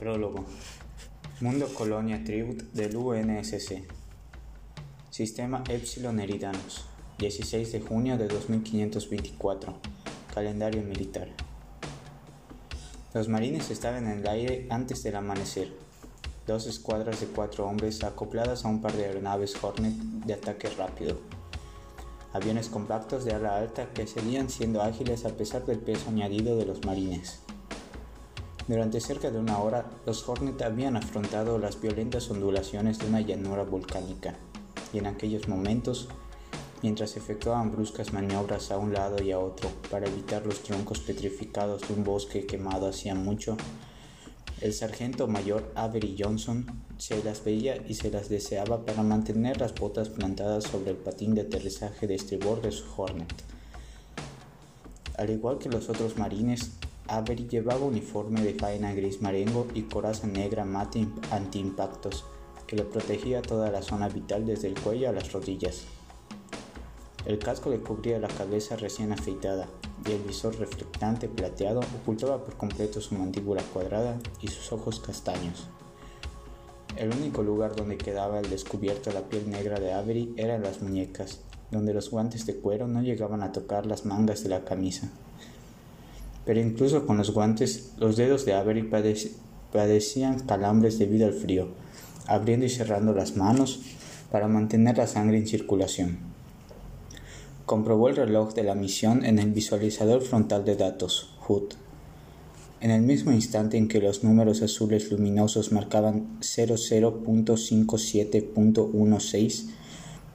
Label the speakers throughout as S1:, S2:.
S1: Prólogo. Mundo Colonia Tribute del UNSC. Sistema Epsilon Eridanos. 16 de junio de 2524. Calendario militar. Los marines estaban en el aire antes del amanecer. Dos escuadras de cuatro hombres acopladas a un par de aeronaves Hornet de ataque rápido. Aviones compactos de ala alta que seguían siendo ágiles a pesar del peso añadido de los marines. Durante cerca de una hora, los Hornet habían afrontado las violentas ondulaciones de una llanura volcánica, y en aquellos momentos, mientras efectuaban bruscas maniobras a un lado y a otro para evitar los troncos petrificados de un bosque quemado hacía mucho, el sargento mayor Avery Johnson se las veía y se las deseaba para mantener las botas plantadas sobre el patín de aterrizaje de estribor de su Hornet. Al igual que los otros marines, Avery llevaba uniforme de faena gris marengo y coraza negra mate antiimpactos que le protegía toda la zona vital desde el cuello a las rodillas. El casco le cubría la cabeza recién afeitada y el visor reflectante plateado ocultaba por completo su mandíbula cuadrada y sus ojos castaños. El único lugar donde quedaba al descubierto la piel negra de Avery era en las muñecas, donde los guantes de cuero no llegaban a tocar las mangas de la camisa pero incluso con los guantes los dedos de Avery padecían calambres debido al frío, abriendo y cerrando las manos para mantener la sangre en circulación. Comprobó el reloj de la misión en el visualizador frontal de datos, HUD. En el mismo instante en que los números azules luminosos marcaban 00.57.16,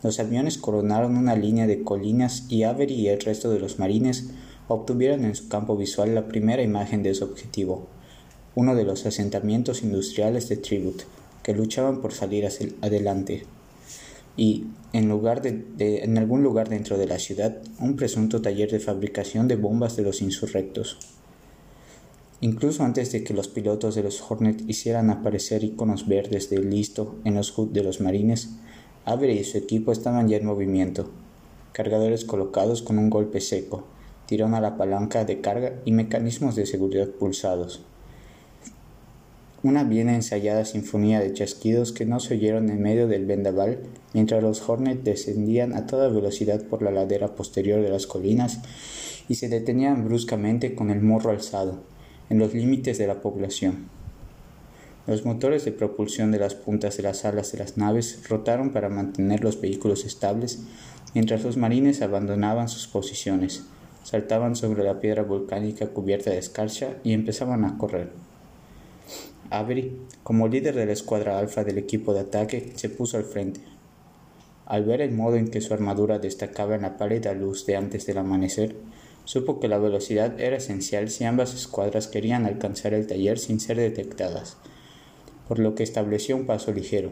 S1: los aviones coronaron una línea de colinas y Avery y el resto de los marines obtuvieron en su campo visual la primera imagen de su objetivo, uno de los asentamientos industriales de Tribute, que luchaban por salir adelante, y, en, lugar de, en algún lugar dentro de la ciudad, un presunto taller de fabricación de bombas de los insurrectos. Incluso antes de que los pilotos de los Hornet hicieran aparecer iconos verdes de listo en los HUD de los marines, Avery y su equipo estaban ya en movimiento, cargadores colocados con un golpe seco, tirón a la palanca de carga y mecanismos de seguridad pulsados. Una bien ensayada sinfonía de chasquidos que no se oyeron en medio del vendaval mientras los Hornets descendían a toda velocidad por la ladera posterior de las colinas y se detenían bruscamente con el morro alzado, en los límites de la población. Los motores de propulsión de las puntas de las alas de las naves rotaron para mantener los vehículos estables mientras los marines abandonaban sus posiciones, saltaban sobre la piedra volcánica cubierta de escarcha y empezaban a correr. Avery, como líder de la escuadra alfa del equipo de ataque, se puso al frente. Al ver el modo en que su armadura destacaba en la pálida luz de antes del amanecer, supo que la velocidad era esencial si ambas escuadras querían alcanzar el taller sin ser detectadas, por lo que estableció un paso ligero,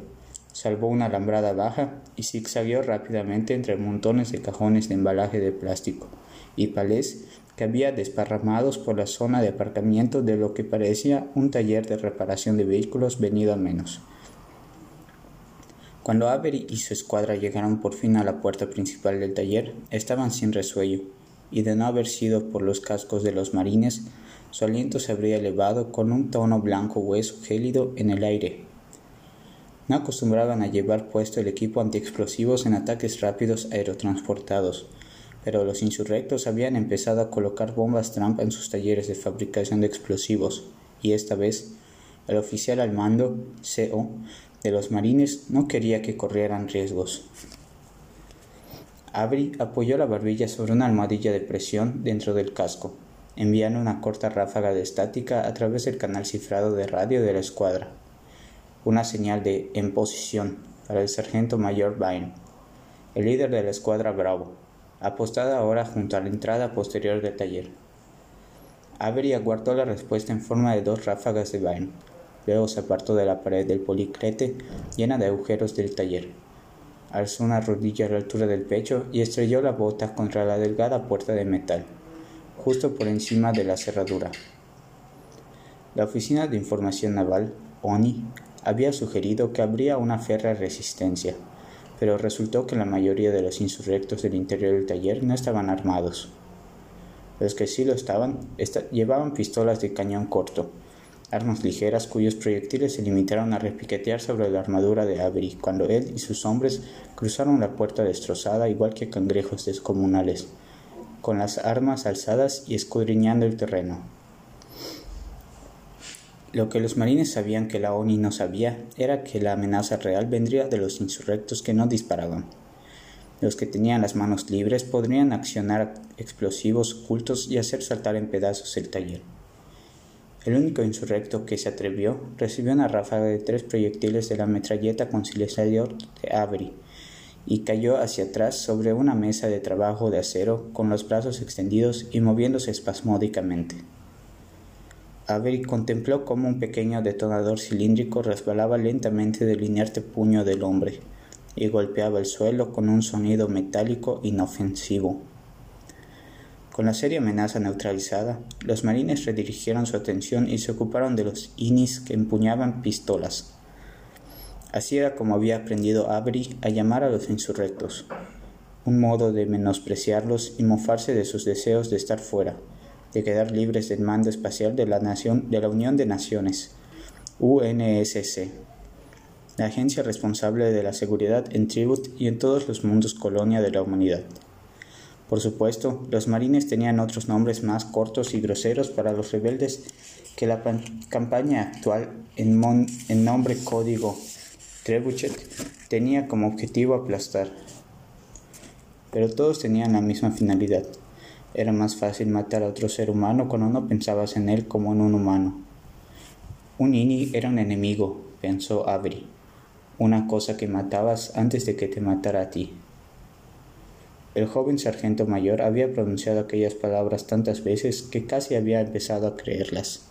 S1: salvó una alambrada baja y zigzagueó rápidamente entre montones de cajones de embalaje de plástico, y palés que había desparramados por la zona de aparcamiento de lo que parecía un taller de reparación de vehículos venido a menos. Cuando Avery y su escuadra llegaron por fin a la puerta principal del taller, estaban sin resuello, y de no haber sido por los cascos de los marines, su aliento se habría elevado con un tono blanco hueso gélido en el aire. No acostumbraban a llevar puesto el equipo antiexplosivos en ataques rápidos aerotransportados, pero los insurrectos habían empezado a colocar bombas trampa en sus talleres de fabricación de explosivos, y esta vez el oficial al mando, CO, de los marines no quería que corrieran riesgos. Avery apoyó la barbilla sobre una almohadilla de presión dentro del casco, enviando una corta ráfaga de estática a través del canal cifrado de radio de la escuadra. Una señal de en posición para el sargento mayor Vine, el líder de la escuadra Bravo, apostada ahora junto a la entrada posterior del taller. Avery aguardó la respuesta en forma de dos ráfagas de vaina. Luego se apartó de la pared del policrete llena de agujeros del taller. Alzó una rodilla a la altura del pecho y estrelló la bota contra la delgada puerta de metal, justo por encima de la cerradura. La Oficina de Información Naval, ONI, había sugerido que habría una férrea resistencia, pero resultó que la mayoría de los insurrectos del interior del taller no estaban armados. Los que sí lo estaban llevaban pistolas de cañón corto, armas ligeras cuyos proyectiles se limitaron a repiquetear sobre la armadura de Avery cuando él y sus hombres cruzaron la puerta destrozada igual que cangrejos descomunales, con las armas alzadas y escudriñando el terreno. Lo que los marines sabían que la ONI no sabía era que la amenaza real vendría de los insurrectos que no disparaban. Los que tenían las manos libres podrían accionar explosivos ocultos y hacer saltar en pedazos el taller. El único insurrecto que se atrevió recibió una ráfaga de tres proyectiles de la metralleta conciliador de Avery y cayó hacia atrás sobre una mesa de trabajo de acero con los brazos extendidos y moviéndose espasmódicamente. Avery contempló cómo un pequeño detonador cilíndrico resbalaba lentamente del inerte puño del hombre y golpeaba el suelo con un sonido metálico inofensivo. Con la seria amenaza neutralizada, los marines redirigieron su atención y se ocuparon de los inis que empuñaban pistolas. Así era como había aprendido Avery a llamar a los insurrectos, un modo de menospreciarlos y mofarse de sus deseos de estar fuera, de quedar libres del mando espacial de la, Unión de Naciones, UNSC, la agencia responsable de la seguridad en Tribut y en todos los mundos colonia de la humanidad. Por supuesto, los marines tenían otros nombres más cortos y groseros para los rebeldes que la campaña actual en, nombre código Trebuchet tenía como objetivo aplastar. Pero todos tenían la misma finalidad. Era más fácil matar a otro ser humano cuando no pensabas en él como en un humano. Un Ini era un enemigo, pensó Avery, una cosa que matabas antes de que te matara a ti. El joven sargento mayor había pronunciado aquellas palabras tantas veces que casi había empezado a creerlas.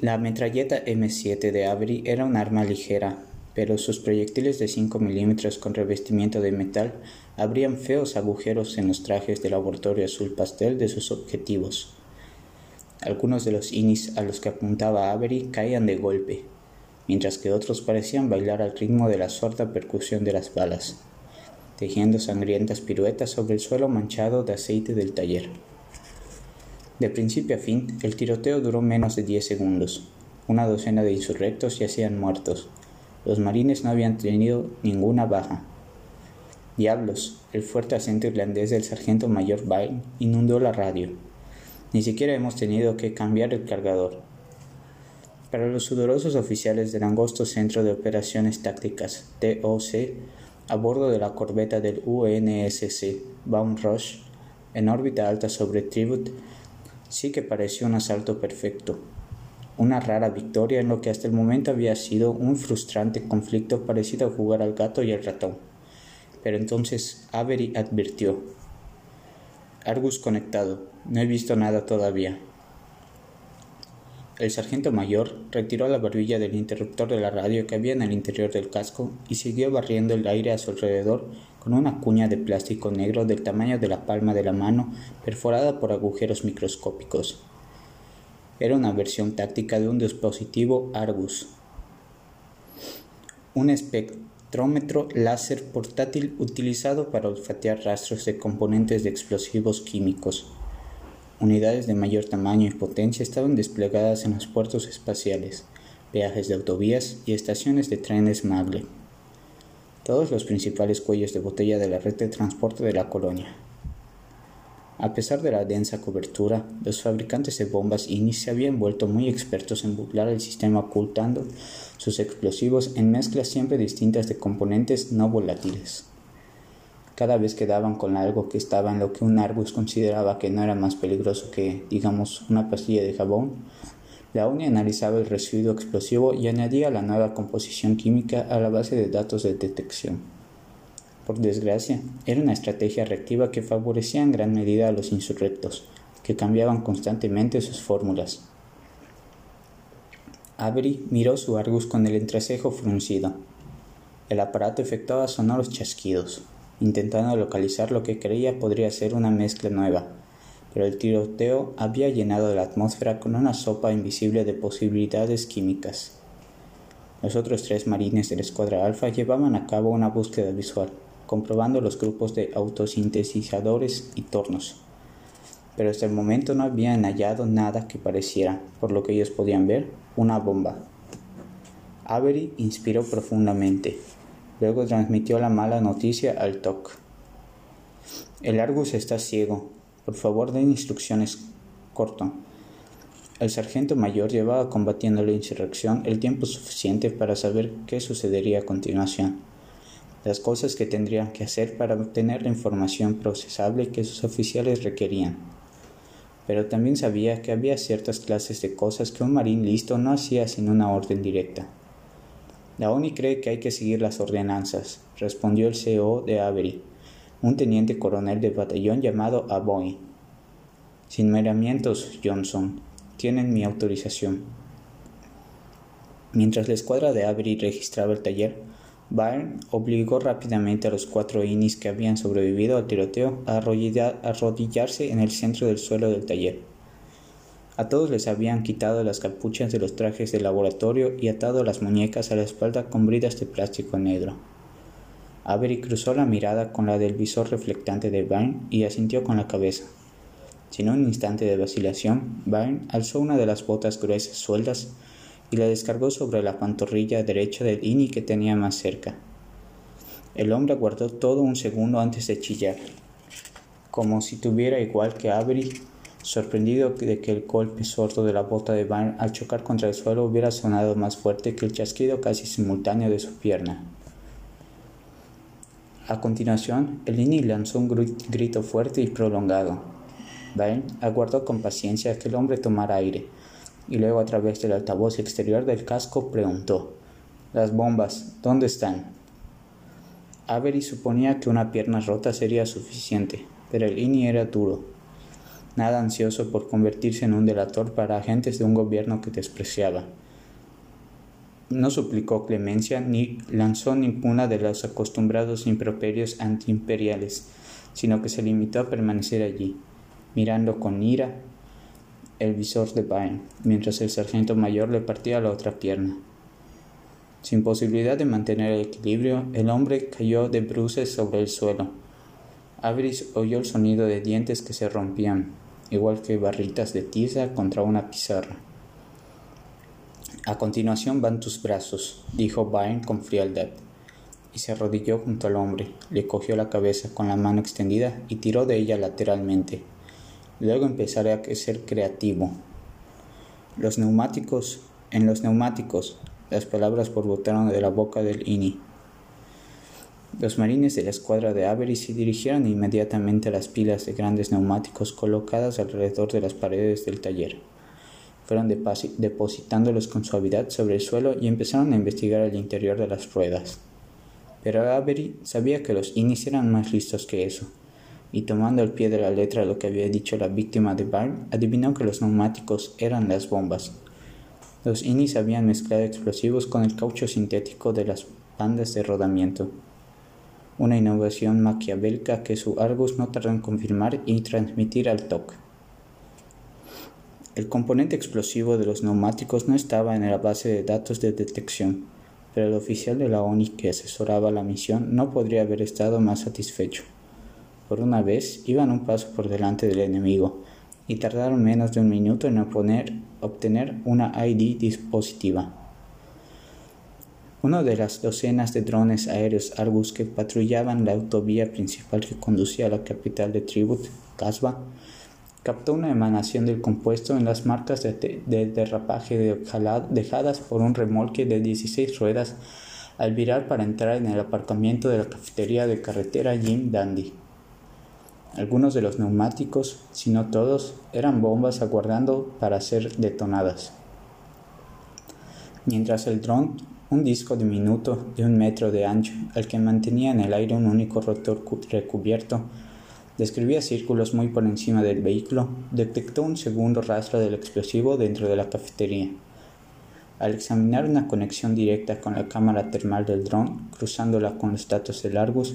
S1: La metralleta M7 de Avery era un arma ligera, pero sus proyectiles de 5 milímetros con revestimiento de metal abrían feos agujeros en los trajes de laboratorio azul pastel de sus objetivos. Algunos de los inis a los que apuntaba Avery caían de golpe, mientras que otros parecían bailar al ritmo de la sorda percusión de las balas tejiendo sangrientas piruetas sobre el suelo manchado de aceite del taller. De principio a fin, el tiroteo duró menos de diez segundos. Una docena de insurrectos yacían muertos. Los marines no habían tenido ninguna baja. Diablos, el fuerte acento irlandés del sargento mayor Byrne inundó la radio. Ni siquiera hemos tenido que cambiar el cargador. Para los sudorosos oficiales del angosto Centro de Operaciones Tácticas, TOC, a bordo de la corbeta del UNSC Baum Rush en órbita alta sobre Tribut, sí que pareció un asalto perfecto. Una rara victoria en lo que hasta el momento había sido un frustrante conflicto parecido a jugar al gato y al ratón. Pero entonces Avery advirtió: Argus conectado, no he visto nada todavía. El sargento mayor retiró la barbilla del interruptor de la radio que había en el interior del casco y siguió barriendo el aire a su alrededor con una cuña de plástico negro del tamaño de la palma de la mano perforada por agujeros microscópicos. Era una versión táctica de un dispositivo Argus, un espectrómetro láser portátil utilizado para olfatear rastros de componentes de explosivos químicos. Unidades de mayor tamaño y potencia estaban desplegadas en los puertos espaciales, peajes de autovías y estaciones de trenes Magle. Todos los principales cuellos de botella de la red de transporte de la colonia. A pesar de la densa cobertura, los fabricantes de bombas INI se habían vuelto muy expertos en burlar el sistema ocultando sus explosivos en mezclas siempre distintas de componentes no volátiles. Cada vez que daban con algo que estaba en lo que un Argus consideraba que no era más peligroso que, digamos, una pastilla de jabón, la UNI analizaba el residuo explosivo y añadía la nueva composición química a la base de datos de detección. Por desgracia, era una estrategia reactiva que favorecía en gran medida a los insurrectos, que cambiaban constantemente sus fórmulas. Avery miró su Argus con el entrecejo fruncido. El aparato efectuaba sonoros chasquidos intentando localizar lo que creía podría ser una mezcla nueva, pero el tiroteo había llenado la atmósfera con una sopa invisible de posibilidades químicas. Los otros tres marines de la escuadra alfa llevaban a cabo una búsqueda visual, comprobando los grupos de autosintetizadores y tornos. pero hasta el momento no habían hallado nada que pareciera, por lo que ellos podían ver, una bomba. Avery inspiró profundamente. Luego transmitió la mala noticia al TOC. El Argus está ciego. Por favor, den instrucciones corto. El sargento mayor llevaba combatiendo la insurrección el tiempo suficiente para saber qué sucedería a continuación, las cosas que tendrían que hacer para obtener la información procesable que sus oficiales requerían. Pero también sabía que había ciertas clases de cosas que un marín listo no hacía sin una orden directa. La ONI cree que hay que seguir las ordenanzas, respondió el CEO de Avery, un teniente coronel de batallón llamado Aboy. Sin miramientos, Johnson, tienen mi autorización. Mientras la escuadra de Avery registraba el taller, Byrne obligó rápidamente a los cuatro inis que habían sobrevivido al tiroteo a arrodillarse en el centro del suelo del taller. A todos les habían quitado las capuchas de los trajes de laboratorio y atado las muñecas a la espalda con bridas de plástico negro. Avery cruzó la mirada con la del visor reflectante de Byrne y asintió con la cabeza. Sin un instante de vacilación, Byrne alzó una de las botas gruesas sueltas y la descargó sobre la pantorrilla derecha del INI que tenía más cerca. El hombre aguardó todo un segundo antes de chillar, como si tuviera igual que Avery sorprendido de que el golpe sordo de la bota de Van al chocar contra el suelo hubiera sonado más fuerte que el chasquido casi simultáneo de su pierna. A continuación, el Ini lanzó un grito fuerte y prolongado. Van aguardó con paciencia que el hombre tomara aire, y luego a través del altavoz exterior del casco preguntó Las bombas, ¿dónde están? Avery suponía que una pierna rota sería suficiente, pero el Ini era duro nada ansioso por convertirse en un delator para agentes de un gobierno que despreciaba. No suplicó clemencia ni lanzó ninguna de los acostumbrados improperios antiimperiales, sino que se limitó a permanecer allí, mirando con ira el visor de Byrne, mientras el sargento mayor le partía la otra pierna. Sin posibilidad de mantener el equilibrio, el hombre cayó de bruces sobre el suelo. Abris oyó el sonido de dientes que se rompían, igual que barritas de tiza contra una pizarra. A continuación van tus brazos, dijo Byrne con frialdad, y se arrodilló junto al hombre, le cogió la cabeza con la mano extendida y tiró de ella lateralmente. Luego empezaré a ser creativo. Los neumáticos, en los neumáticos, las palabras borbotaron de la boca del INI. Los marines de la escuadra de Avery se dirigieron inmediatamente a las pilas de grandes neumáticos colocadas alrededor de las paredes del taller. Fueron depositándolos con suavidad sobre el suelo y empezaron a investigar el interior de las ruedas. Pero Avery sabía que los Innis eran más listos que eso, y tomando al pie de la letra lo que había dicho la víctima de Barn, adivinó que los neumáticos eran las bombas. Los Innis habían mezclado explosivos con el caucho sintético de las bandas de rodamiento una innovación maquiavélica que su Argus no tardó en confirmar y transmitir al TOC. El componente explosivo de los neumáticos no estaba en la base de datos de detección, pero el oficial de la ONI que asesoraba la misión no podría haber estado más satisfecho. Por una vez iban un paso por delante del enemigo y tardaron menos de un minuto en obtener una ID dispositiva. Uno de las docenas de drones aéreos Argus que patrullaban la autovía principal que conducía a la capital de Tribut, Casbah, captó una emanación del compuesto en las marcas de, derrapaje dejadas por un remolque de 16 ruedas al virar para entrar en el aparcamiento de la cafetería de carretera Jim Dandy. Algunos de los neumáticos, si no todos, eran bombas aguardando para ser detonadas. Mientras el dron un disco diminuto de un metro de ancho, al que mantenía en el aire un único rotor recubierto, describía círculos muy por encima del vehículo, detectó un segundo rastro del explosivo dentro de la cafetería. Al examinar una conexión directa con la cámara termal del dron, cruzándola con los datos del Argus,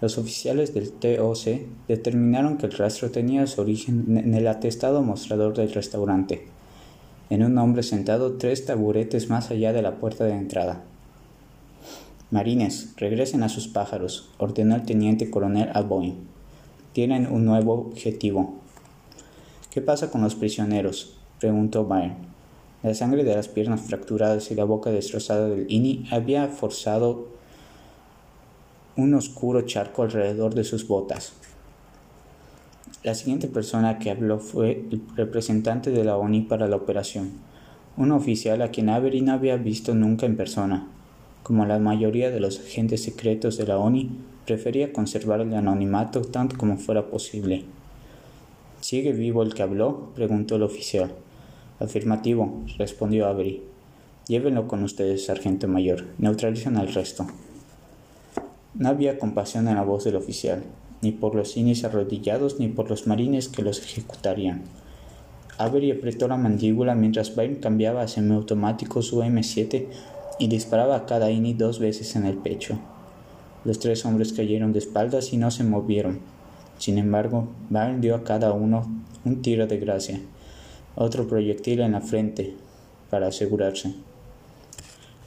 S1: los oficiales del TOC determinaron que el rastro tenía su origen en el atestado mostrador del restaurante en un hombre sentado tres taburetes más allá de la puerta de entrada. Marines, regresen a sus pájaros, ordenó el teniente coronel Boeing. Tienen un nuevo objetivo. ¿Qué pasa con los prisioneros? preguntó Byrne. La sangre de las piernas fracturadas y la boca destrozada del Ini había forzado un oscuro charco alrededor de sus botas. La siguiente persona que habló fue el representante de la ONI para la operación, un oficial a quien Avery no había visto nunca en persona. Como la mayoría de los agentes secretos de la ONI, prefería conservar el anonimato tanto como fuera posible. ¿Sigue vivo el que habló? preguntó el oficial. Afirmativo, respondió Avery. Llévenlo con ustedes, sargento mayor. Neutralizan al resto. No había compasión en la voz del oficial, ni por los cines arrodillados ni por los marines que los ejecutarían. Avery apretó la mandíbula mientras Byrne cambiaba a semiautomático su M7 y disparaba a cada INI dos veces en el pecho. Los tres hombres cayeron de espaldas y no se movieron. Sin embargo, Byrne dio a cada uno un tiro de gracia, otro proyectil en la frente, para asegurarse.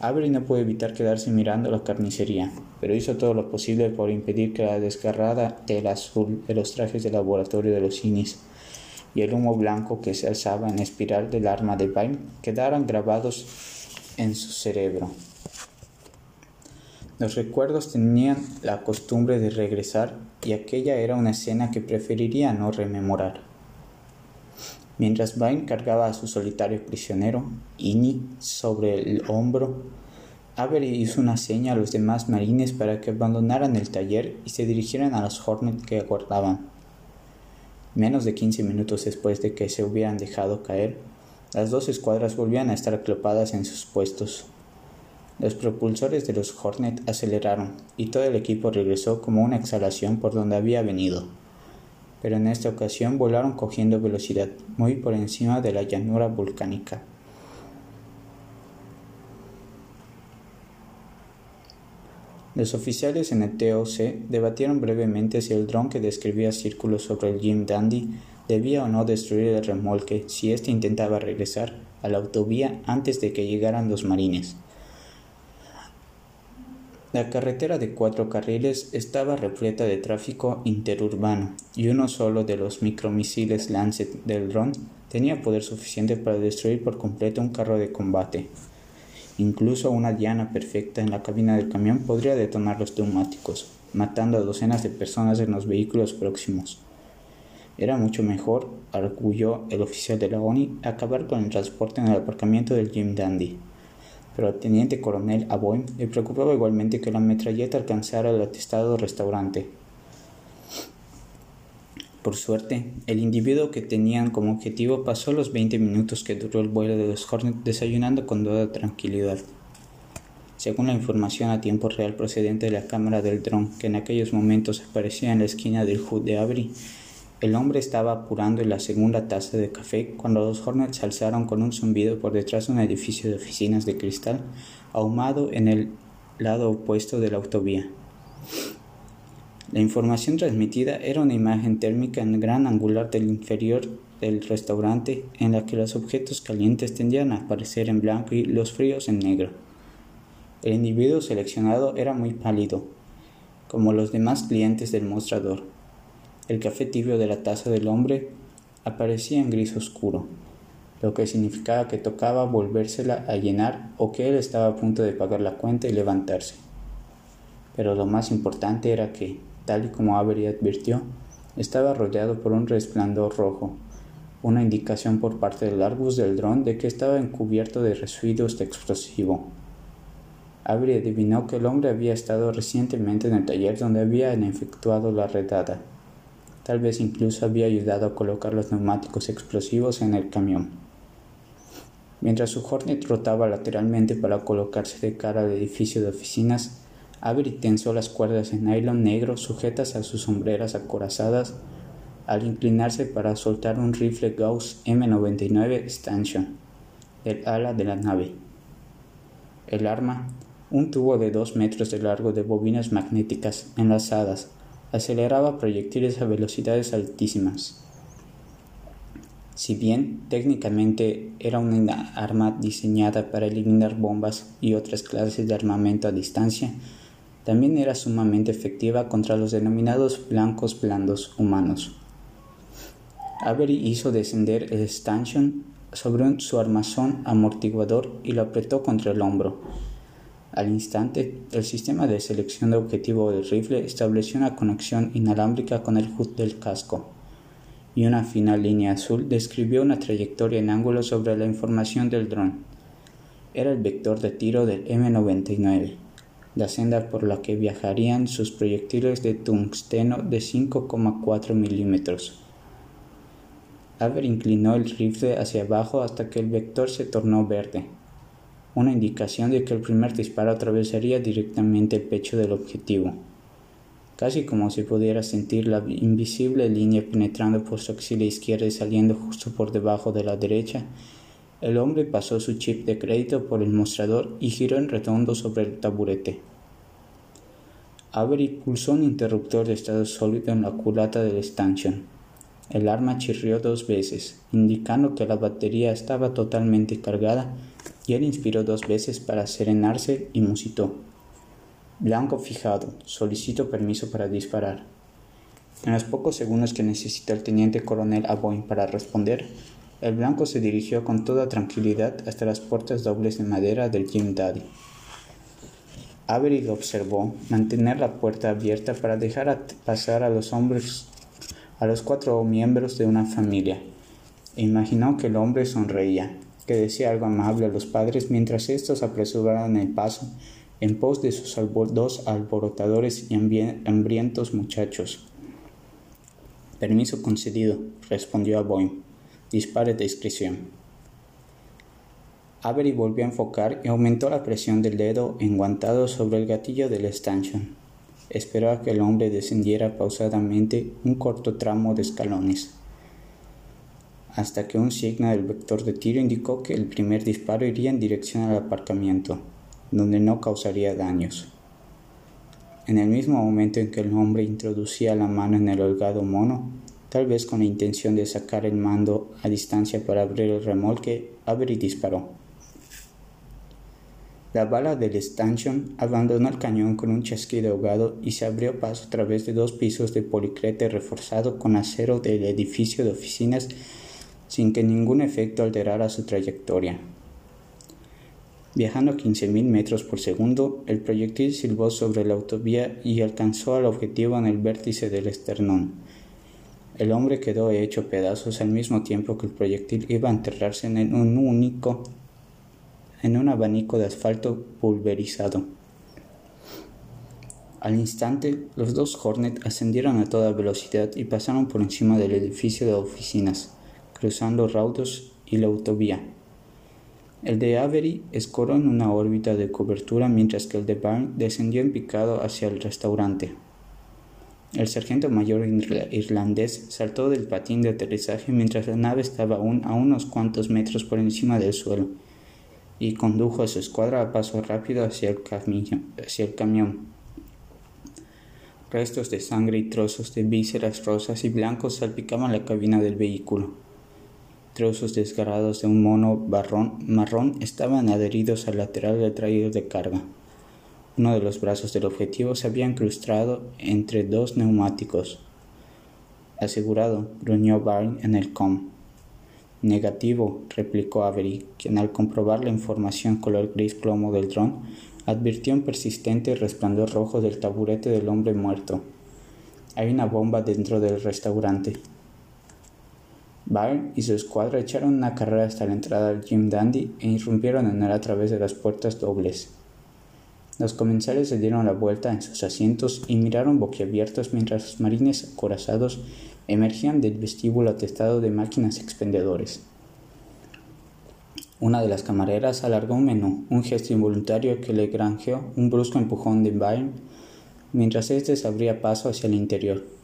S1: Avery no pudo evitar quedarse mirando la carnicería, pero hizo todo lo posible por impedir que la desgarrada tela azul de los trajes de laboratorio de los Cinis y el humo blanco que se alzaba en espiral del arma de Vine quedaran grabados en su cerebro. Los recuerdos tenían la costumbre de regresar y aquella era una escena que preferiría no rememorar. Mientras Vine cargaba a su solitario prisionero, Ini, sobre el hombro, Avery hizo una seña a los demás marines para que abandonaran el taller y se dirigieran a los Hornets que aguardaban. Menos de quince minutos después de que se hubieran dejado caer, las dos escuadras volvían a estar aclopadas en sus puestos. Los propulsores de los Hornet aceleraron y todo el equipo regresó como una exhalación por donde había venido pero en esta ocasión volaron cogiendo velocidad muy por encima de la llanura volcánica. Los oficiales en el TOC debatieron brevemente si el dron que describía círculos sobre el Jim Dandy debía o no destruir el remolque si éste intentaba regresar a la autovía antes de que llegaran los marines. La carretera de cuatro carriles estaba repleta de tráfico interurbano y uno solo de los micromisiles Lancet del dron tenía poder suficiente para destruir por completo un carro de combate. Incluso una diana perfecta en la cabina del camión podría detonar los neumáticos, matando a docenas de personas en los vehículos próximos. Era mucho mejor, arguyó el oficial de la ONI, acabar con el transporte en el aparcamiento del Jim Dandy pero al teniente coronel Aboy le preocupaba igualmente que la metralleta alcanzara el atestado restaurante. Por suerte, el individuo que tenían como objetivo pasó los 20 minutos que duró el vuelo de los Hornets desayunando con toda tranquilidad. Según la información a tiempo real procedente de la cámara del dron que en aquellos momentos aparecía en la esquina del HUD de Avery, el hombre estaba apurando la segunda taza de café cuando los Hornets se alzaron con un zumbido por detrás de un edificio de oficinas de cristal ahumado en el lado opuesto de la autovía. La información transmitida era una imagen térmica en gran angular del inferior del restaurante en la que los objetos calientes tendían a aparecer en blanco y los fríos en negro. El individuo seleccionado era muy pálido, como los demás clientes del mostrador, el café tibio de la taza del hombre aparecía en gris oscuro, lo que significaba que tocaba volvérsela a llenar o que él estaba a punto de pagar la cuenta y levantarse. Pero lo más importante era que, tal y como Avery advirtió, estaba rodeado por un resplandor rojo, una indicación por parte del arbus del dron de que estaba encubierto de residuos de explosivo. Avery adivinó que el hombre había estado recientemente en el taller donde habían efectuado la redada Tal vez incluso había ayudado a colocar los neumáticos explosivos en el camión. Mientras su Hornet rotaba lateralmente para colocarse de cara al edificio de oficinas, Avery tensó las cuerdas en nylon negro sujetas a sus sombreras acorazadas al inclinarse para soltar un rifle Gauss M99 Stanchion del ala de la nave. El arma, un tubo de dos metros de largo de bobinas magnéticas enlazadas aceleraba proyectiles a velocidades altísimas. Si bien técnicamente era una arma diseñada para eliminar bombas y otras clases de armamento a distancia, también era sumamente efectiva contra los denominados blancos blandos humanos. Avery hizo descender el stanchion sobre su armazón amortiguador y lo apretó contra el hombro. Al instante, el sistema de selección de objetivo del rifle estableció una conexión inalámbrica con el HUD del casco, y una fina línea azul describió una trayectoria en ángulo sobre la información del dron. Era el vector de tiro del M99, la senda por la que viajarían sus proyectiles de tungsteno de 5,4 milímetros. Aver inclinó el rifle hacia abajo hasta que el vector se tornó verde, una indicación de que el primer disparo atravesaría directamente el pecho del objetivo, casi como si pudiera sentir la invisible línea penetrando por su axila izquierda y saliendo justo por debajo de la derecha. El hombre pasó su chip de crédito por el mostrador y giró en redondo sobre el taburete. Avery pulsó un interruptor de estado sólido en la culata del stanchion. El arma chirrió dos veces, indicando que la batería estaba totalmente cargada, y él inspiró dos veces para serenarse y musitó. Blanco fijado, solicito permiso para disparar. En los pocos segundos que necesitó el teniente coronel Aboyne para responder, el blanco se dirigió con toda tranquilidad hasta las puertas dobles de madera del Jim Daddy. Avery observó mantener la puerta abierta para dejar pasar a los hombres a los cuatro miembros de una familia. E imaginó que el hombre sonreía, que decía algo amable a los padres mientras estos apresuraban el paso en pos de sus dos alborotadores y hambrientos muchachos. Permiso concedido, respondió a. Dispare de discreción. Avery volvió a enfocar y aumentó la presión del dedo enguantado sobre el gatillo del stanchion. Esperó a que el hombre descendiera pausadamente un corto tramo de escalones, hasta que un signo del vector de tiro indicó que el primer disparo iría en dirección al aparcamiento, donde no causaría daños. En el mismo momento en que el hombre introducía la mano en el holgado mono, tal vez con la intención de sacar el mando a distancia para abrir el remolque, Avery disparó. La bala del stanchion abandonó el cañón con un chasquido ahogado y se abrió paso a través de dos pisos de policrete reforzado con acero del edificio de oficinas sin que ningún efecto alterara su trayectoria. Viajando a 15.000 metros por segundo, el proyectil silbó sobre la autovía y alcanzó al objetivo en el vértice del esternón. El hombre quedó hecho pedazos al mismo tiempo que el proyectil iba a enterrarse en un único en un abanico de asfalto pulverizado. Al instante, los dos Hornet ascendieron a toda velocidad y pasaron por encima del edificio de oficinas, cruzando raudos y la autovía. El de Avery escoró en una órbita de cobertura mientras que el de Barn descendió en picado hacia el restaurante. El sargento mayor irlandés saltó del patín de aterrizaje mientras la nave estaba aún a unos cuantos metros por encima del suelo y condujo a su escuadra a paso rápido hacia el, hacia el camión. Restos de sangre y trozos de vísceras rosas y blancos salpicaban la cabina del vehículo. Trozos desgarrados de un mono marrón estaban adheridos al lateral del traído de carga. Uno de los brazos del objetivo se había incrustado entre dos neumáticos. Asegurado, gruñó Barn en el com. Negativo, replicó Avery, quien al comprobar la información color gris plomo del dron, advirtió un persistente resplandor rojo del taburete del hombre muerto. Hay una bomba dentro del restaurante. Byrne y su escuadra echaron una carrera hasta la entrada del Jim Dandy e irrumpieron en él a través de las puertas dobles. Los comensales se dieron la vuelta en sus asientos y miraron boquiabiertos mientras los marines acorazados emergían del vestíbulo atestado de máquinas expendedores. Una de las camareras alargó un menú, un gesto involuntario que le granjeó un brusco empujón de Byrne mientras éste se abría paso hacia el interior.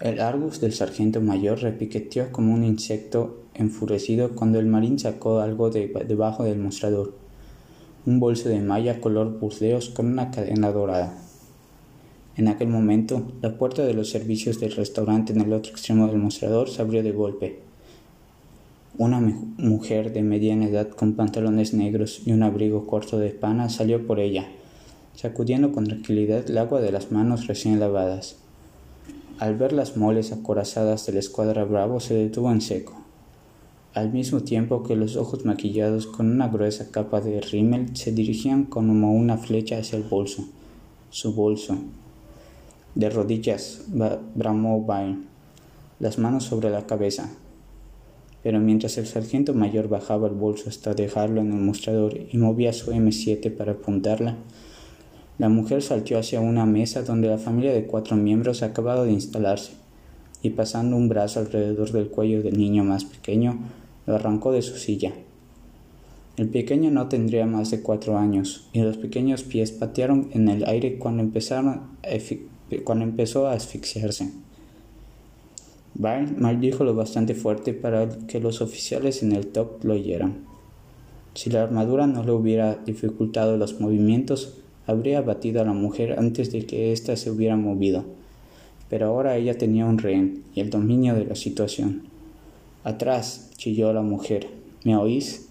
S1: El Argus del sargento mayor repiqueteó como un insecto enfurecido cuando el marín sacó algo de debajo del mostrador, un bolso de malla color burdeos con una cadena dorada. En aquel momento, la puerta de los servicios del restaurante en el otro extremo del mostrador se abrió de golpe. Una mujer de mediana edad con pantalones negros y un abrigo corto de pana salió por ella, sacudiendo con tranquilidad el agua de las manos recién lavadas. Al ver las moles acorazadas de la escuadra Bravo se detuvo en seco, al mismo tiempo que los ojos maquillados con una gruesa capa de rímel se dirigían como una flecha hacia el bolso, su bolso. De rodillas bramó Byrne, las manos sobre la cabeza. Pero mientras el sargento mayor bajaba el bolso hasta dejarlo en el mostrador y movía su M7 para apuntarla, la mujer saltó hacia una mesa donde la familia de cuatro miembros acababa de instalarse, y pasando un brazo alrededor del cuello del niño más pequeño, lo arrancó de su silla. El pequeño no tendría más de cuatro años, y los pequeños pies patearon en el aire cuando, cuando empezó a asfixiarse. Byrne maldijo lo bastante fuerte para que los oficiales en el top lo oyeran. Si la armadura no le hubiera dificultado los movimientos, habría abatido a la mujer antes de que ésta se hubiera movido, pero ahora ella tenía un rehén y el dominio de la situación. Atrás, chilló la mujer. ¿Me oís?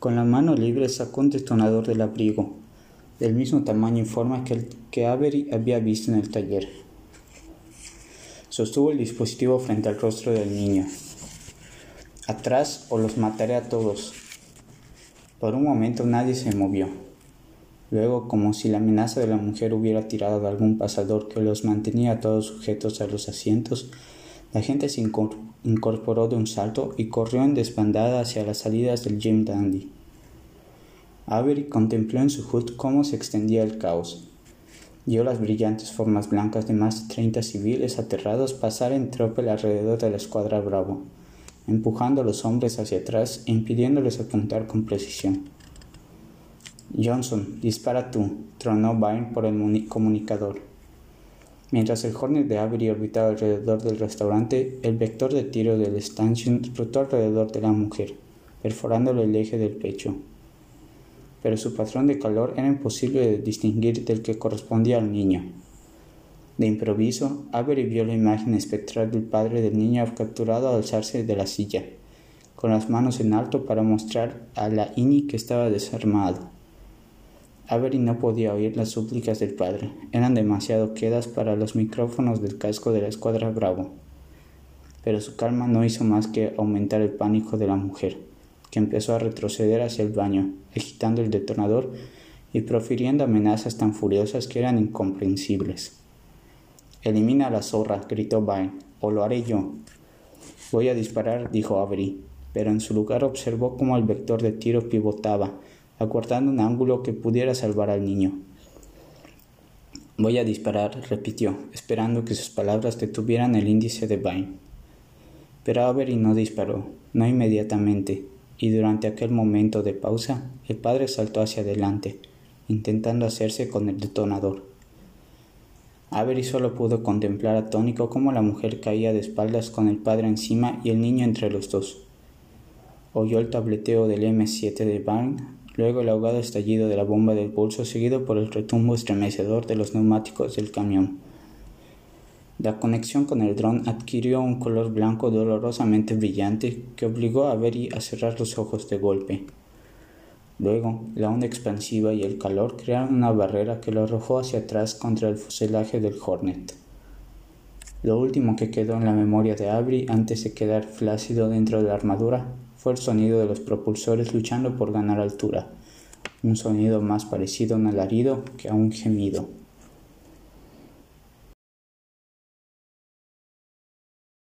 S1: Con la mano libre sacó un detonador del abrigo, del mismo tamaño y forma que el que Avery había visto en el taller. Sostuvo el dispositivo frente al rostro del niño. Atrás o los mataré a todos. Por un momento nadie se movió. Luego, como si la amenaza de la mujer hubiera tirado de algún pasador que los mantenía todos sujetos a los asientos, la gente se incorporó de un salto y corrió en desbandada hacia las salidas del Jim Dandy. Avery contempló en su hood cómo se extendía el caos. Vio las brillantes formas blancas de más de treinta civiles aterrados pasar en tropel alrededor de la escuadra Bravo, empujando a los hombres hacia atrás e impidiéndoles apuntar con precisión. Johnson, dispara tú, tronó Byrne por el comunicador. Mientras el Hornet de Avery orbitaba alrededor del restaurante, el vector de tiro del stanchion rotó alrededor de la mujer, perforándole el eje del pecho. Pero su patrón de calor era imposible de distinguir del que correspondía al niño. De improviso, Avery vio la imagen espectral del padre del niño capturado al alzarse de la silla, con las manos en alto para mostrar a la Ini que estaba desarmado. Avery no podía oír las súplicas del padre, eran demasiado quedas para los micrófonos del casco de la escuadra Bravo. Pero su calma no hizo más que aumentar el pánico de la mujer, que empezó a retroceder hacia el baño, agitando el detonador y profiriendo amenazas tan furiosas que eran incomprensibles. Elimina a la zorra, gritó Vine, o lo haré yo. Voy a disparar, dijo Avery, pero en su lugar observó cómo el vector de tiro pivotaba, acortando un ángulo que pudiera salvar al niño. Voy a disparar, repitió, esperando que sus palabras detuvieran el índice de Vine. Pero Avery no disparó, no inmediatamente, y durante aquel momento de pausa, el padre saltó hacia adelante, intentando hacerse con el detonador. Avery solo pudo contemplar atónico cómo la mujer caía de espaldas con el padre encima y el niño entre los dos. Oyó el tableteo del M7 de Vine luego el ahogado estallido de la bomba del pulso seguido por el retumbo estremecedor de los neumáticos del camión. La conexión con el dron adquirió un color blanco dolorosamente brillante que obligó a Berry a cerrar los ojos de golpe. Luego, la onda expansiva y el calor crearon una barrera que lo arrojó hacia atrás contra el fuselaje del Hornet. Lo último que quedó en la memoria de Avery antes de quedar flácido dentro de la armadura fue el sonido de los propulsores luchando por ganar altura, un sonido más parecido a un alarido que a un gemido.